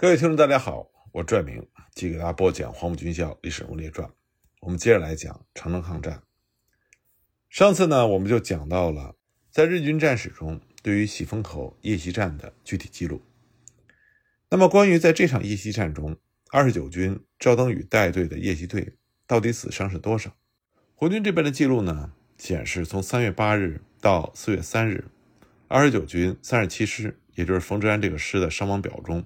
各位听众，大家好，我拽明，继续给大家播讲《黄埔军校历史人物列传》。我们接着来讲长征抗战。上次呢，我们就讲到了在日军战史中对于喜峰口夜袭战的具体记录。那么，关于在这场夜袭战中，二十九军赵登禹带队的夜袭队到底死伤是多少？国军这边的记录呢，显示从三月八日到四月三日，二十九军三十七师，也就是冯治安这个师的伤亡表中。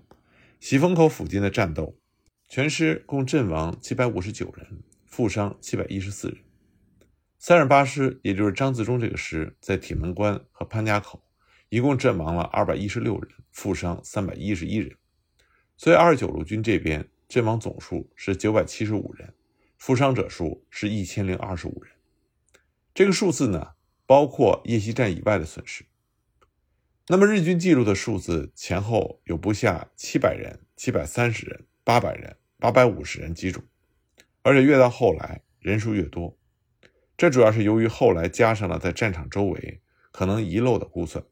喜峰口附近的战斗，全师共阵亡七百五十九人，负伤七百一十四人。三十八师，也就是张自忠这个师，在铁门关和潘家口，一共阵亡了二百一十六人，负伤三百一十一人。所以二十九路军这边阵亡总数是九百七十五人，负伤者数是一千零二十五人。这个数字呢，包括夜袭战以外的损失。那么日军记录的数字前后有不下七百人、七百三十人、八百人、八百五十人几种，而且越到后来人数越多。这主要是由于后来加上了在战场周围可能遗漏的估算。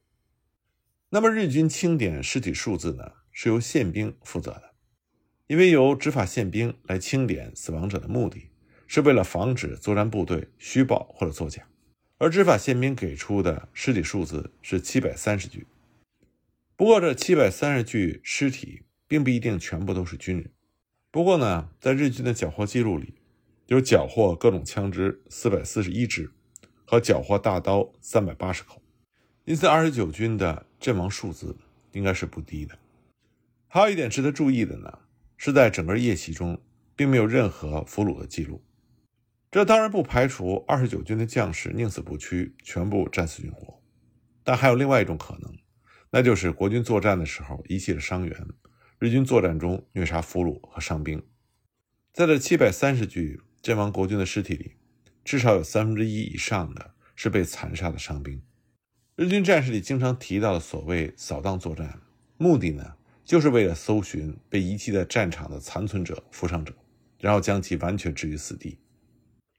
那么日军清点尸体数字呢，是由宪兵负责的，因为由执法宪兵来清点死亡者的目的是为了防止作战部队虚报或者作假。而执法宪兵给出的尸体数字是七百三十具，不过这七百三十具尸体并不一定全部都是军人。不过呢，在日军的缴获记录里，有缴获各种枪支四百四十一支和缴获大刀三百八十口，因此二十九军的阵亡数字应该是不低的。还有一点值得注意的呢，是在整个夜袭中，并没有任何俘虏的记录。这当然不排除二十九军的将士宁死不屈，全部战死军活，但还有另外一种可能，那就是国军作战的时候遗弃了伤员，日军作战中虐杀俘虏和伤兵。在这七百三十具阵亡国军的尸体里，至少有三分之一以上的是被残杀的伤兵。日军战士里经常提到的所谓扫荡作战，目的呢，就是为了搜寻被遗弃在战场的残存者、负伤者，然后将其完全置于死地。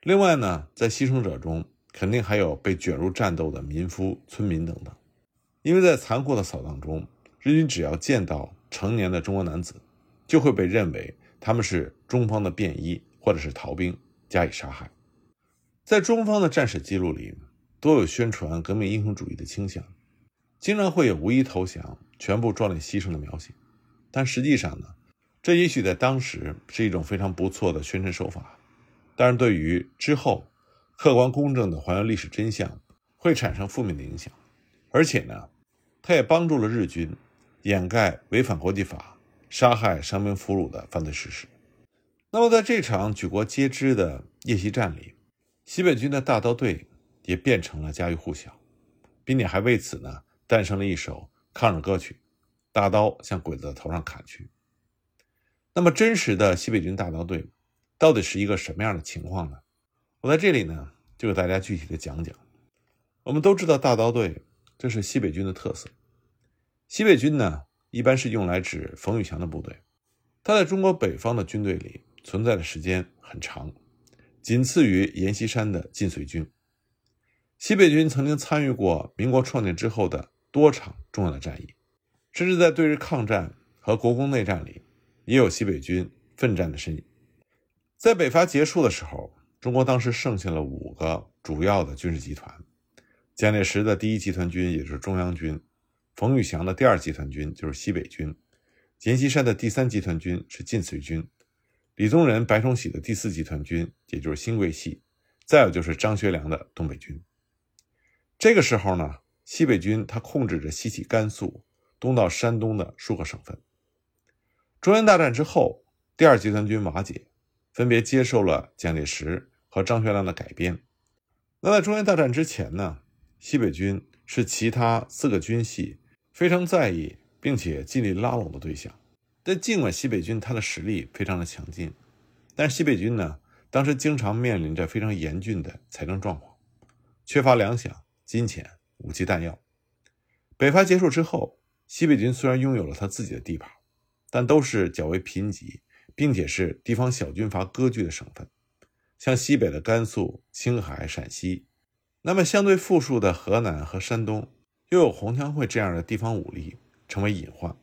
另外呢，在牺牲者中，肯定还有被卷入战斗的民夫、村民等等。因为在残酷的扫荡中，日军只要见到成年的中国男子，就会被认为他们是中方的便衣或者是逃兵，加以杀害。在中方的战史记录里，多有宣传革命英雄主义的倾向，经常会有无一投降、全部壮烈牺牲的描写。但实际上呢，这也许在当时是一种非常不错的宣传手法。但是对于之后客观公正的还原历史真相，会产生负面的影响，而且呢，它也帮助了日军掩盖违反国际法、杀害伤兵俘虏的犯罪事实。那么，在这场举国皆知的夜袭战里，西北军的大刀队也变成了家喻户晓，并且还为此呢诞生了一首抗日歌曲：“大刀向鬼子的头上砍去。”那么，真实的西北军大刀队。到底是一个什么样的情况呢？我在这里呢，就给大家具体的讲讲。我们都知道大刀队，这是西北军的特色。西北军呢，一般是用来指冯玉祥的部队。他在中国北方的军队里存在的时间很长，仅次于阎锡山的晋绥军。西北军曾经参与过民国创建之后的多场重要的战役，甚至在对日抗战和国共内战里，也有西北军奋战的身影。在北伐结束的时候，中国当时剩下了五个主要的军事集团：蒋介石的第一集团军，也就是中央军；冯玉祥的第二集团军，就是西北军；阎锡山的第三集团军是晋绥军；李宗仁、白崇禧的第四集团军，也就是新桂系；再有就是张学良的东北军。这个时候呢，西北军他控制着西起甘肃、东到山东的数个省份。中原大战之后，第二集团军瓦解。分别接受了蒋介石和张学良的改编。那在中原大战之前呢，西北军是其他四个军系非常在意并且尽力拉拢的对象。但尽管西北军他的实力非常的强劲，但是西北军呢，当时经常面临着非常严峻的财政状况，缺乏粮饷、金钱、武器弹药。北伐结束之后，西北军虽然拥有了他自己的地盘，但都是较为贫瘠。并且是地方小军阀割据的省份，像西北的甘肃、青海、陕西，那么相对富庶的河南和山东，又有红枪会这样的地方武力成为隐患。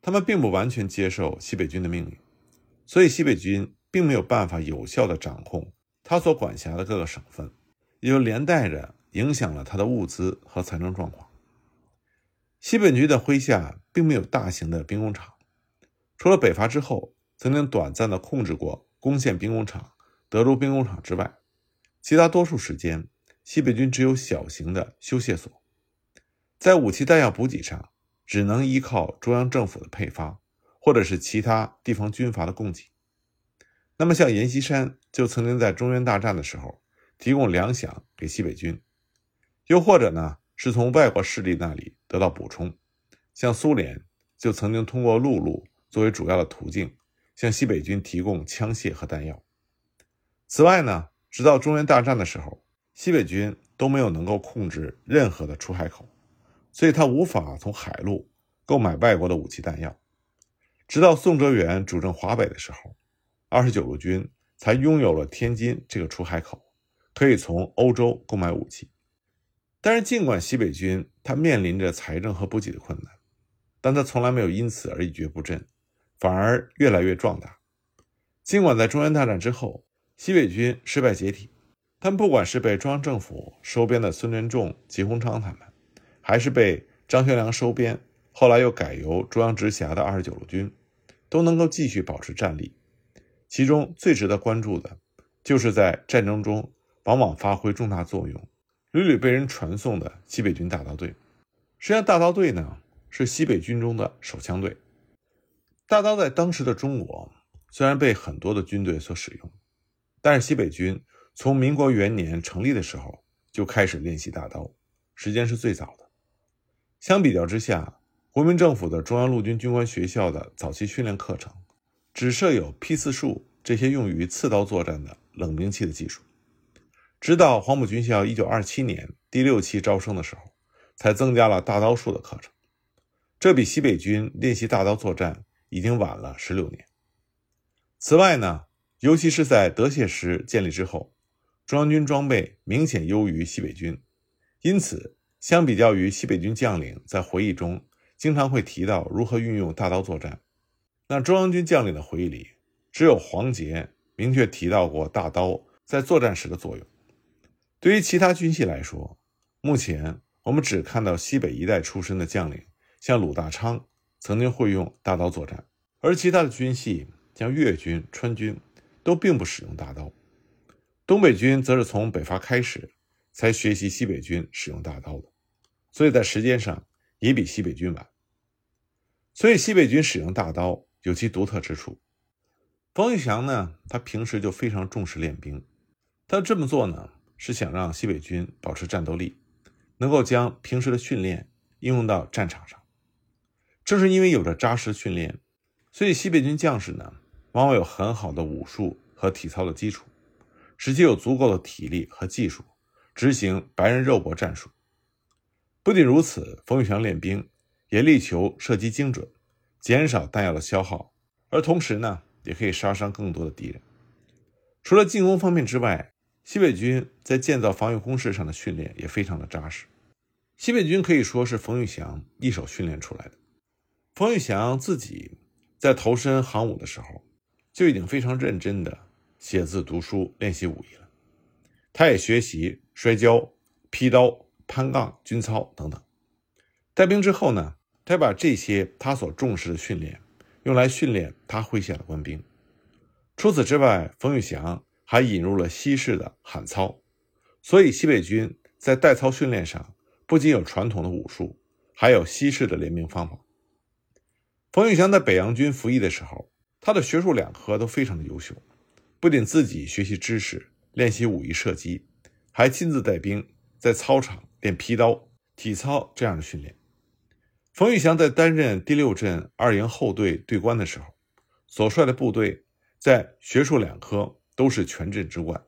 他们并不完全接受西北军的命令，所以西北军并没有办法有效地掌控他所管辖的各个省份，也就连带着影响了他的物资和财政状况。西北军的麾下并没有大型的兵工厂，除了北伐之后曾经短暂的控制过攻陷兵工厂德州兵工厂之外，其他多数时间，西北军只有小型的修械所，在武器弹药补给上。只能依靠中央政府的配发，或者是其他地方军阀的供给。那么，像阎锡山就曾经在中原大战的时候提供粮饷给西北军，又或者呢是从外国势力那里得到补充。像苏联就曾经通过陆路作为主要的途径向西北军提供枪械和弹药。此外呢，直到中原大战的时候，西北军都没有能够控制任何的出海口。所以他无法从海路购买外国的武器弹药，直到宋哲元主政华北的时候，二十九路军才拥有了天津这个出海口，可以从欧洲购买武器。但是，尽管西北军他面临着财政和补给的困难，但他从来没有因此而一蹶不振，反而越来越壮大。尽管在中原大战之后，西北军失败解体，但不管是被中央政府收编的孙连仲、吉鸿昌他们。还是被张学良收编，后来又改由中央直辖的二十九路军，都能够继续保持战力。其中最值得关注的，就是在战争中往往发挥重大作用、屡屡被人传颂的西北军大刀队。实际上，大刀队呢是西北军中的手枪队。大刀在当时的中国虽然被很多的军队所使用，但是西北军从民国元年成立的时候就开始练习大刀，时间是最早的。相比较之下，国民政府的中央陆军军官学校的早期训练课程，只设有批次数这些用于刺刀作战的冷兵器的技术。直到黄埔军校1927年第六期招生的时候，才增加了大刀术的课程。这比西北军练习大刀作战已经晚了十六年。此外呢，尤其是在德械师建立之后，中央军装备明显优于西北军，因此。相比较于西北军将领在回忆中经常会提到如何运用大刀作战，那中央军将领的回忆里只有黄杰明确提到过大刀在作战时的作用。对于其他军系来说，目前我们只看到西北一带出身的将领，像鲁大昌曾经会用大刀作战，而其他的军系像粤军、川军都并不使用大刀。东北军则是从北伐开始。才学习西北军使用大刀的，所以在时间上也比西北军晚。所以西北军使用大刀有其独特之处。冯玉祥呢，他平时就非常重视练兵，他这么做呢，是想让西北军保持战斗力，能够将平时的训练应用到战场上。正是因为有着扎实训练，所以西北军将士呢，往往有很好的武术和体操的基础，使其有足够的体力和技术。执行白人肉搏战术。不仅如此，冯玉祥练兵也力求射击精准，减少弹药的消耗，而同时呢，也可以杀伤更多的敌人。除了进攻方面之外，西北军在建造防御工事上的训练也非常的扎实。西北军可以说是冯玉祥一手训练出来的。冯玉祥自己在投身行武的时候，就已经非常认真的写字、读书、练习武艺了。他也学习。摔跤、劈刀、攀杠、军操等等。带兵之后呢，他把这些他所重视的训练用来训练他麾下的官兵。除此之外，冯玉祥还引入了西式的喊操，所以西北军在带操训练上不仅有传统的武术，还有西式的练兵方法。冯玉祥在北洋军服役的时候，他的学术两科都非常的优秀，不仅自己学习知识、练习武艺射击。还亲自带兵在操场练劈刀、体操这样的训练。冯玉祥在担任第六镇二营后队队官的时候，所率的部队在学术两科都是全镇之冠。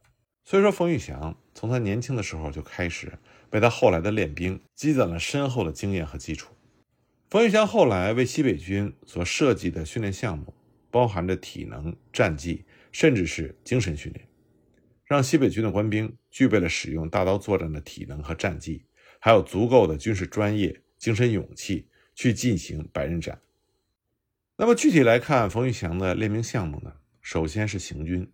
所以说，冯玉祥从他年轻的时候就开始为他后来的练兵积攒了深厚的经验和基础。冯玉祥后来为西北军所设计的训练项目，包含着体能、战技，甚至是精神训练。让西北军的官兵具备了使用大刀作战的体能和战技，还有足够的军事专业、精神勇气去进行白刃战。那么具体来看，冯玉祥的练兵项目呢，首先是行军。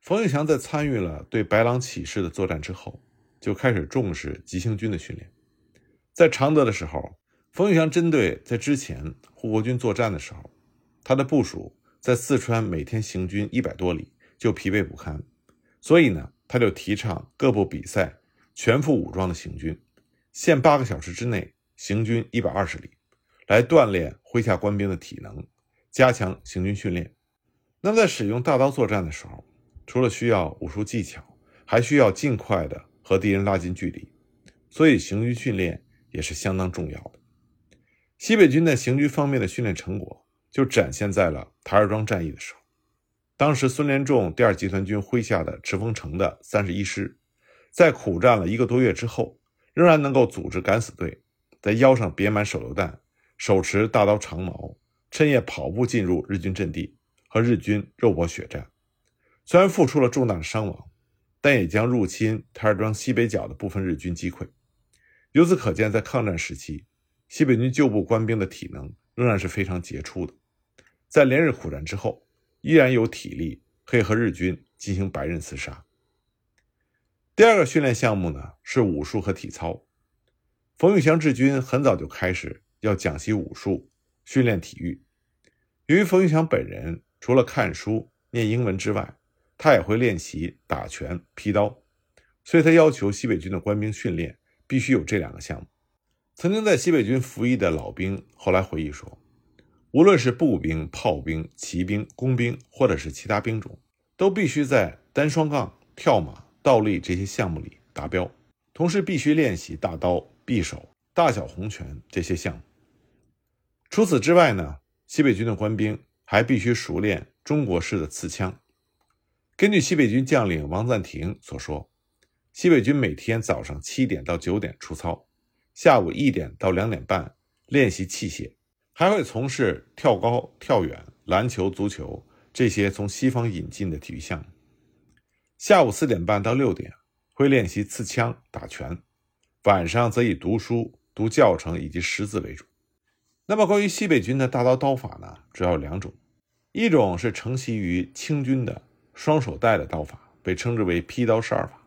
冯玉祥在参与了对白狼起事的作战之后，就开始重视急行军的训练。在常德的时候，冯玉祥针对在之前护国军作战的时候，他的部署在四川每天行军一百多里就疲惫不堪，所以呢，他就提倡各部比赛全副武装的行军，限八个小时之内行军一百二十里，来锻炼麾下官兵的体能。加强行军训练。那么，在使用大刀作战的时候，除了需要武术技巧，还需要尽快的和敌人拉近距离，所以行军训练也是相当重要的。西北军在行军方面的训练成果，就展现在了台儿庄战役的时候。当时，孙连仲第二集团军麾下的赤峰城的三十一师，在苦战了一个多月之后，仍然能够组织敢死队，在腰上别满手榴弹，手持大刀长矛。趁夜跑步进入日军阵地，和日军肉搏血战，虽然付出了重大的伤亡，但也将入侵台儿庄西北角的部分日军击溃。由此可见，在抗战时期，西北军旧部官兵的体能仍然是非常杰出的，在连日苦战之后，依然有体力可以和日军进行白刃厮杀。第二个训练项目呢是武术和体操。冯玉祥治军很早就开始要讲习武术。训练体育。由于冯玉祥本人除了看书、念英文之外，他也会练习打拳、劈刀，所以他要求西北军的官兵训练必须有这两个项目。曾经在西北军服役的老兵后来回忆说，无论是步兵、炮兵、骑兵、工兵，或者是其他兵种，都必须在单双杠、跳马、倒立这些项目里达标，同时必须练习大刀、匕首、大小红拳这些项目。除此之外呢，西北军的官兵还必须熟练中国式的刺枪。根据西北军将领王赞廷所说，西北军每天早上七点到九点出操，下午一点到两点半练习器械，还会从事跳高、跳远、篮球、足球这些从西方引进的体育项目。下午四点半到六点会练习刺枪、打拳，晚上则以读书、读教程以及识字为主。那么，关于西北军的大刀刀法呢，主要有两种，一种是承袭于清军的双手带的刀法，被称之为劈刀十二法。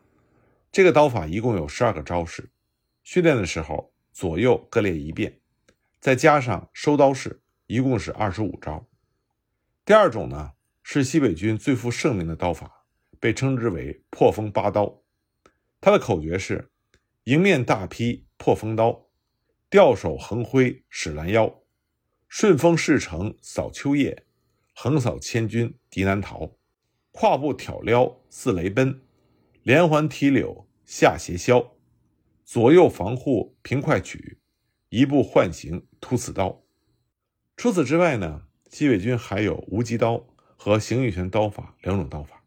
这个刀法一共有十二个招式，训练的时候左右各练一遍，再加上收刀式，一共是二十五招。第二种呢，是西北军最负盛名的刀法，被称之为破风八刀。它的口诀是：迎面大劈破风刀。吊手横挥使拦腰，顺风势成扫秋叶，横扫千军敌难逃。跨步挑撩似雷奔，连环提柳下斜削。左右防护平快取，一步换行突刺刀。除此之外呢，西北军还有无极刀和形意拳刀法两种刀法。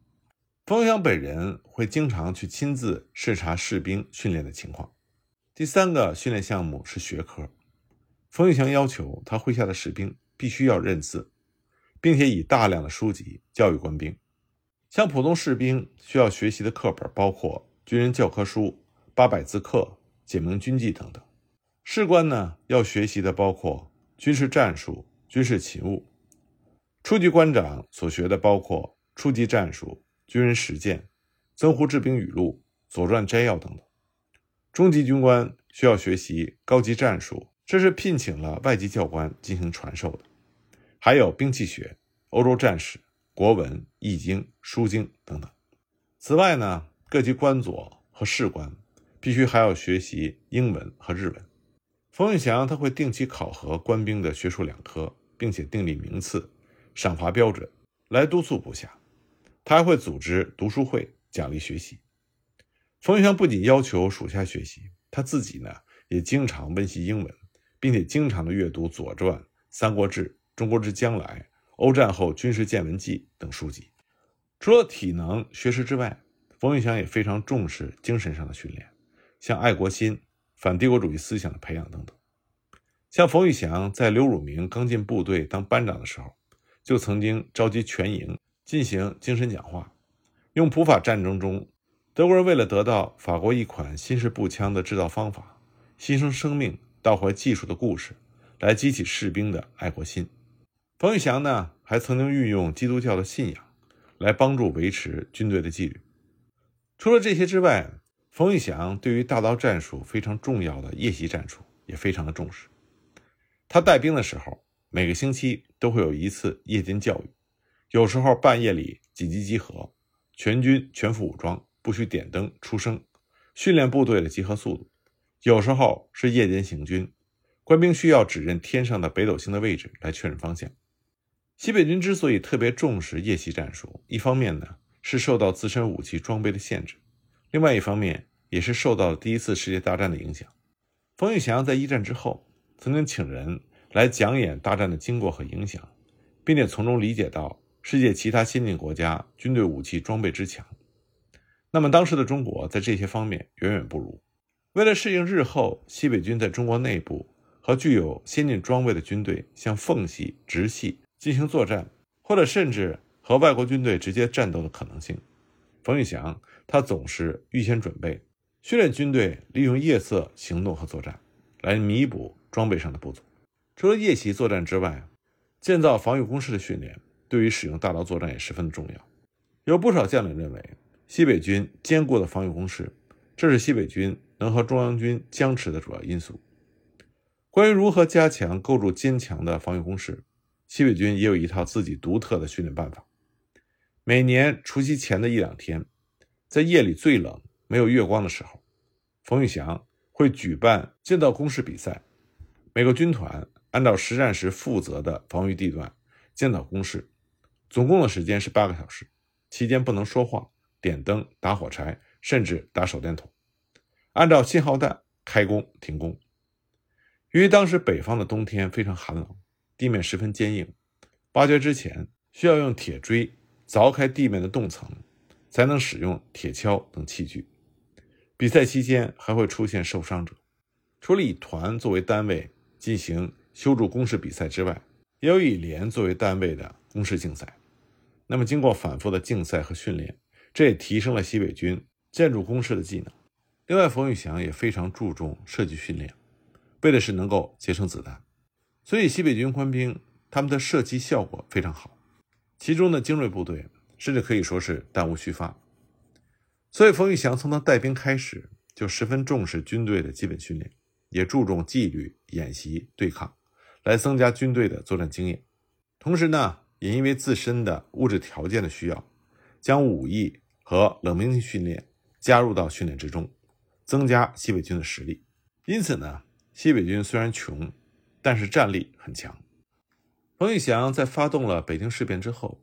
冯玉祥本人会经常去亲自视察士兵训练的情况。第三个训练项目是学科，冯玉祥要求他麾下的士兵必须要认字，并且以大量的书籍教育官兵。像普通士兵需要学习的课本包括军人教科书、八百字课、简明军纪等等；士官呢要学习的包括军事战术、军事勤务；初级官长所学的包括初级战术、军人实践、曾胡治兵语录、左传摘要等等。中级军官需要学习高级战术，这是聘请了外籍教官进行传授的。还有兵器学、欧洲战史、国文、易经、书经等等。此外呢，各级官佐和士官必须还要学习英文和日文。冯玉祥他会定期考核官兵的学术两科，并且订立名次、赏罚标准，来督促部下。他还会组织读书会，奖励学习。冯玉祥不仅要求属下学习，他自己呢也经常温习英文，并且经常的阅读《左传》《三国志》《中国之将来》《欧战后军事见闻记》等书籍。除了体能学识之外，冯玉祥也非常重视精神上的训练，像爱国心、反帝国主义思想的培养等等。像冯玉祥在刘汝明刚进部队当班长的时候，就曾经召集全营进行精神讲话，用普法战争中。德国人为了得到法国一款新式步枪的制造方法，牺牲生命、盗回技术的故事，来激起士兵的爱国心。冯玉祥呢，还曾经运用基督教的信仰来帮助维持军队的纪律。除了这些之外，冯玉祥对于大刀战术非常重要的夜袭战术也非常的重视。他带兵的时候，每个星期都会有一次夜间教育，有时候半夜里紧急集合，全军全副武装，不许点灯出声，训练部队的集合速度。有时候是夜间行军，官兵需要指认天上的北斗星的位置来确认方向。西北军之所以特别重视夜袭战术，一方面呢是受到自身武器装备的限制，另外一方面也是受到了第一次世界大战的影响。冯玉祥在一战之后曾经请人来讲演大战的经过和影响，并且从中理解到世界其他先进国家军队武器装备之强。那么当时的中国在这些方面远远不如。为了适应日后西北军在中国内部和具有先进装备的军队向缝隙、直系。进行作战，或者甚至和外国军队直接战斗的可能性，冯玉祥他总是预先准备训练军队，利用夜色行动和作战，来弥补装备上的不足。除了夜袭作战之外，建造防御工事的训练对于使用大刀作战也十分的重要。有不少将领认为，西北军坚固的防御工事，这是西北军能和中央军僵持的主要因素。关于如何加强构筑坚强的防御工事，西北军也有一套自己独特的训练办法。每年除夕前的一两天，在夜里最冷、没有月光的时候，冯玉祥会举办建造工事比赛。每个军团按照实战时负责的防御地段建造工事，总共的时间是八个小时，期间不能说话、点灯、打火柴，甚至打手电筒。按照信号弹开工停工。由于当时北方的冬天非常寒冷。地面十分坚硬，挖掘之前需要用铁锥凿开地面的冻层，才能使用铁锹等器具。比赛期间还会出现受伤者。除了以团作为单位进行修筑工事比赛之外，也有以连作为单位的工事竞赛。那么，经过反复的竞赛和训练，这也提升了西北军建筑工事的技能。另外，冯玉祥也非常注重射击训练，为的是能够节省子弹。所以，西北军官兵他们的射击效果非常好，其中的精锐部队甚至可以说是弹无虚发。所以，冯玉祥从他带兵开始就十分重视军队的基本训练，也注重纪律、演习、对抗，来增加军队的作战经验。同时呢，也因为自身的物质条件的需要，将武艺和冷兵器训练加入到训练之中，增加西北军的实力。因此呢，西北军虽然穷。但是战力很强。冯玉祥在发动了北京事变之后，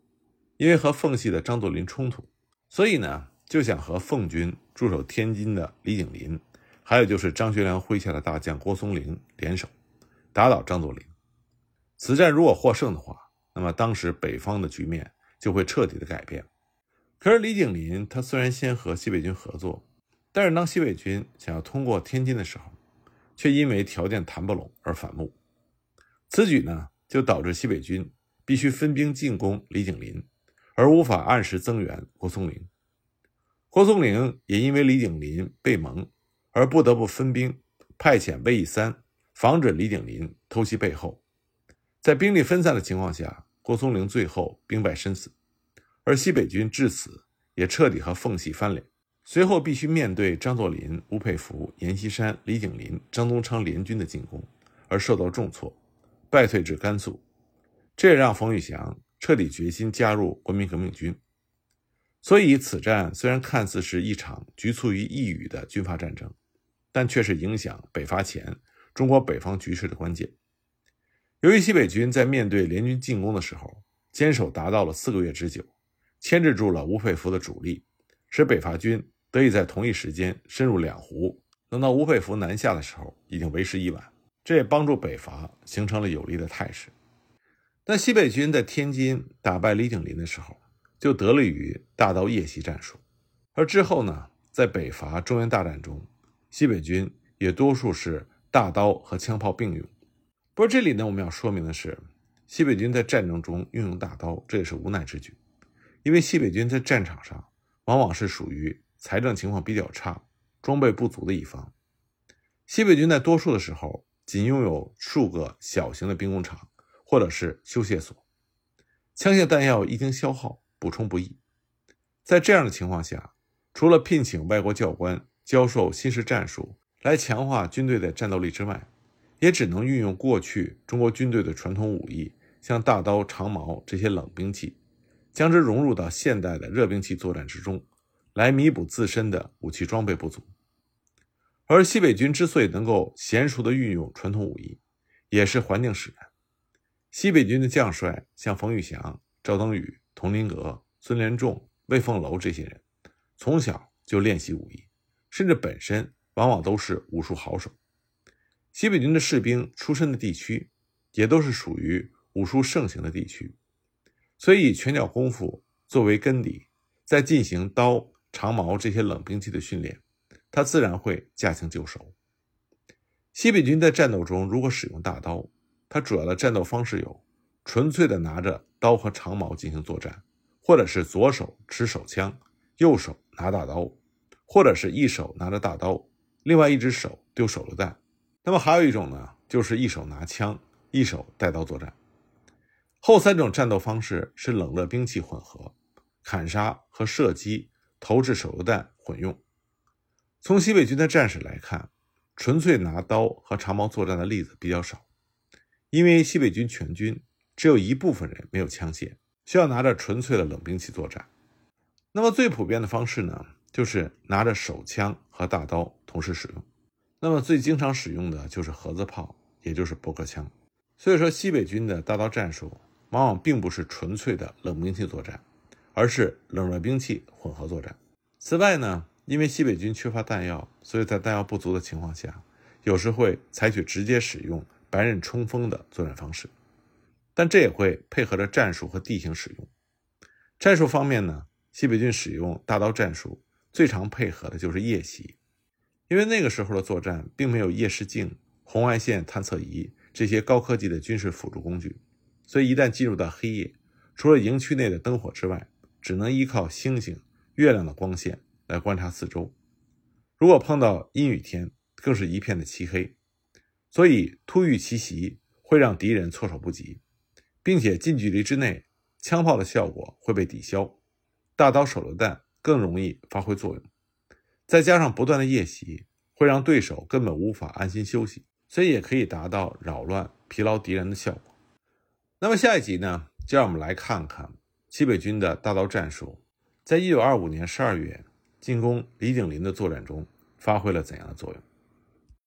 因为和奉系的张作霖冲突，所以呢就想和奉军驻守天津的李景林，还有就是张学良麾下的大将郭松龄联手，打倒张作霖。此战如果获胜的话，那么当时北方的局面就会彻底的改变。可是李景林他虽然先和西北军合作，但是当西北军想要通过天津的时候，却因为条件谈不拢而反目。此举呢，就导致西北军必须分兵进攻李景林，而无法按时增援郭松龄。郭松龄也因为李景林被蒙，而不得不分兵派遣魏义三，防止李景林偷袭背后。在兵力分散的情况下，郭松龄最后兵败身死，而西北军至此也彻底和奉系翻脸。随后必须面对张作霖、吴佩孚、阎锡山、李景林、张宗昌联军的进攻，而受到重挫。败退至甘肃，这也让冯玉祥彻底决心加入国民革命军。所以，此战虽然看似是一场局促于一隅的军阀战争，但却是影响北伐前中国北方局势的关键。由于西北军在面对联军进攻的时候，坚守达到了四个月之久，牵制住了吴佩孚的主力，使北伐军得以在同一时间深入两湖。等到吴佩孚南下的时候，已经为时已晚。这也帮助北伐形成了有利的态势。但西北军在天津打败李景林的时候，就得力于大刀夜袭战术。而之后呢，在北伐中原大战中，西北军也多数是大刀和枪炮并用。不过这里呢，我们要说明的是，西北军在战争中运用大刀，这也是无奈之举，因为西北军在战场上往往是属于财政情况比较差、装备不足的一方。西北军在多数的时候。仅拥有数个小型的兵工厂或者是修械所，枪械弹药一经消耗，补充不易。在这样的情况下，除了聘请外国教官教授新式战术来强化军队的战斗力之外，也只能运用过去中国军队的传统武艺，像大刀、长矛这些冷兵器，将之融入到现代的热兵器作战之中，来弥补自身的武器装备不足。而西北军之所以能够娴熟地运用传统武艺，也是环境使然。西北军的将帅像冯玉祥、赵登禹、佟麟阁、孙连仲、魏凤楼这些人，从小就练习武艺，甚至本身往往都是武术好手。西北军的士兵出身的地区，也都是属于武术盛行的地区，所以以拳脚功夫作为根底，在进行刀、长矛这些冷兵器的训练，他自然会驾轻就熟。西北军在战斗中如果使用大刀，他主要的战斗方式有：纯粹的拿着刀和长矛进行作战，或者是左手持手枪，右手拿大刀，或者是一手拿着大刀，另外一只手丢手榴弹。那么还有一种呢，就是一手拿枪，一手带刀作战。后三种战斗方式是冷热兵器混合，砍杀和射击、投掷手榴弹混用。从西北军的战士来看，纯粹拿刀和长矛作战的例子比较少，因为西北军全军只有一部分人没有枪械，需要拿着纯粹的冷兵器作战。那么最普遍的方式呢，就是拿着手枪和大刀同时使用。那么最经常使用的就是盒子炮，也就是驳壳枪。所以说，西北军的大刀战术往往并不是纯粹的冷兵器作战，而是冷热兵器混合作战。此外呢，因为西北军缺乏弹药，所以在弹药不足的情况下，有时会采取直接使用白刃冲锋的作战方式。但这也会配合着战术和地形使用。战术方面呢，西北军使用大刀战术最常配合的就是夜袭。因为那个时候的作战并没有夜视镜、红外线探测仪这些高科技的军事辅助工具，所以一旦进入到黑夜，除了营区内的灯火之外，只能依靠星星、月亮的光线来观察四周。如果碰到阴雨天，更是一片的漆黑，所以突遇奇袭会让敌人措手不及，并且近距离之内，枪炮的效果会被抵消，大刀、手榴弹更容易发挥作用。再加上不断的夜袭，会让对手根本无法安心休息，所以也可以达到扰乱、疲劳敌人的效果。那么下一集呢，就让我们来看看西北军的大刀战术，在一九二五年十二月进攻李景林的作战中发挥了怎样的作用。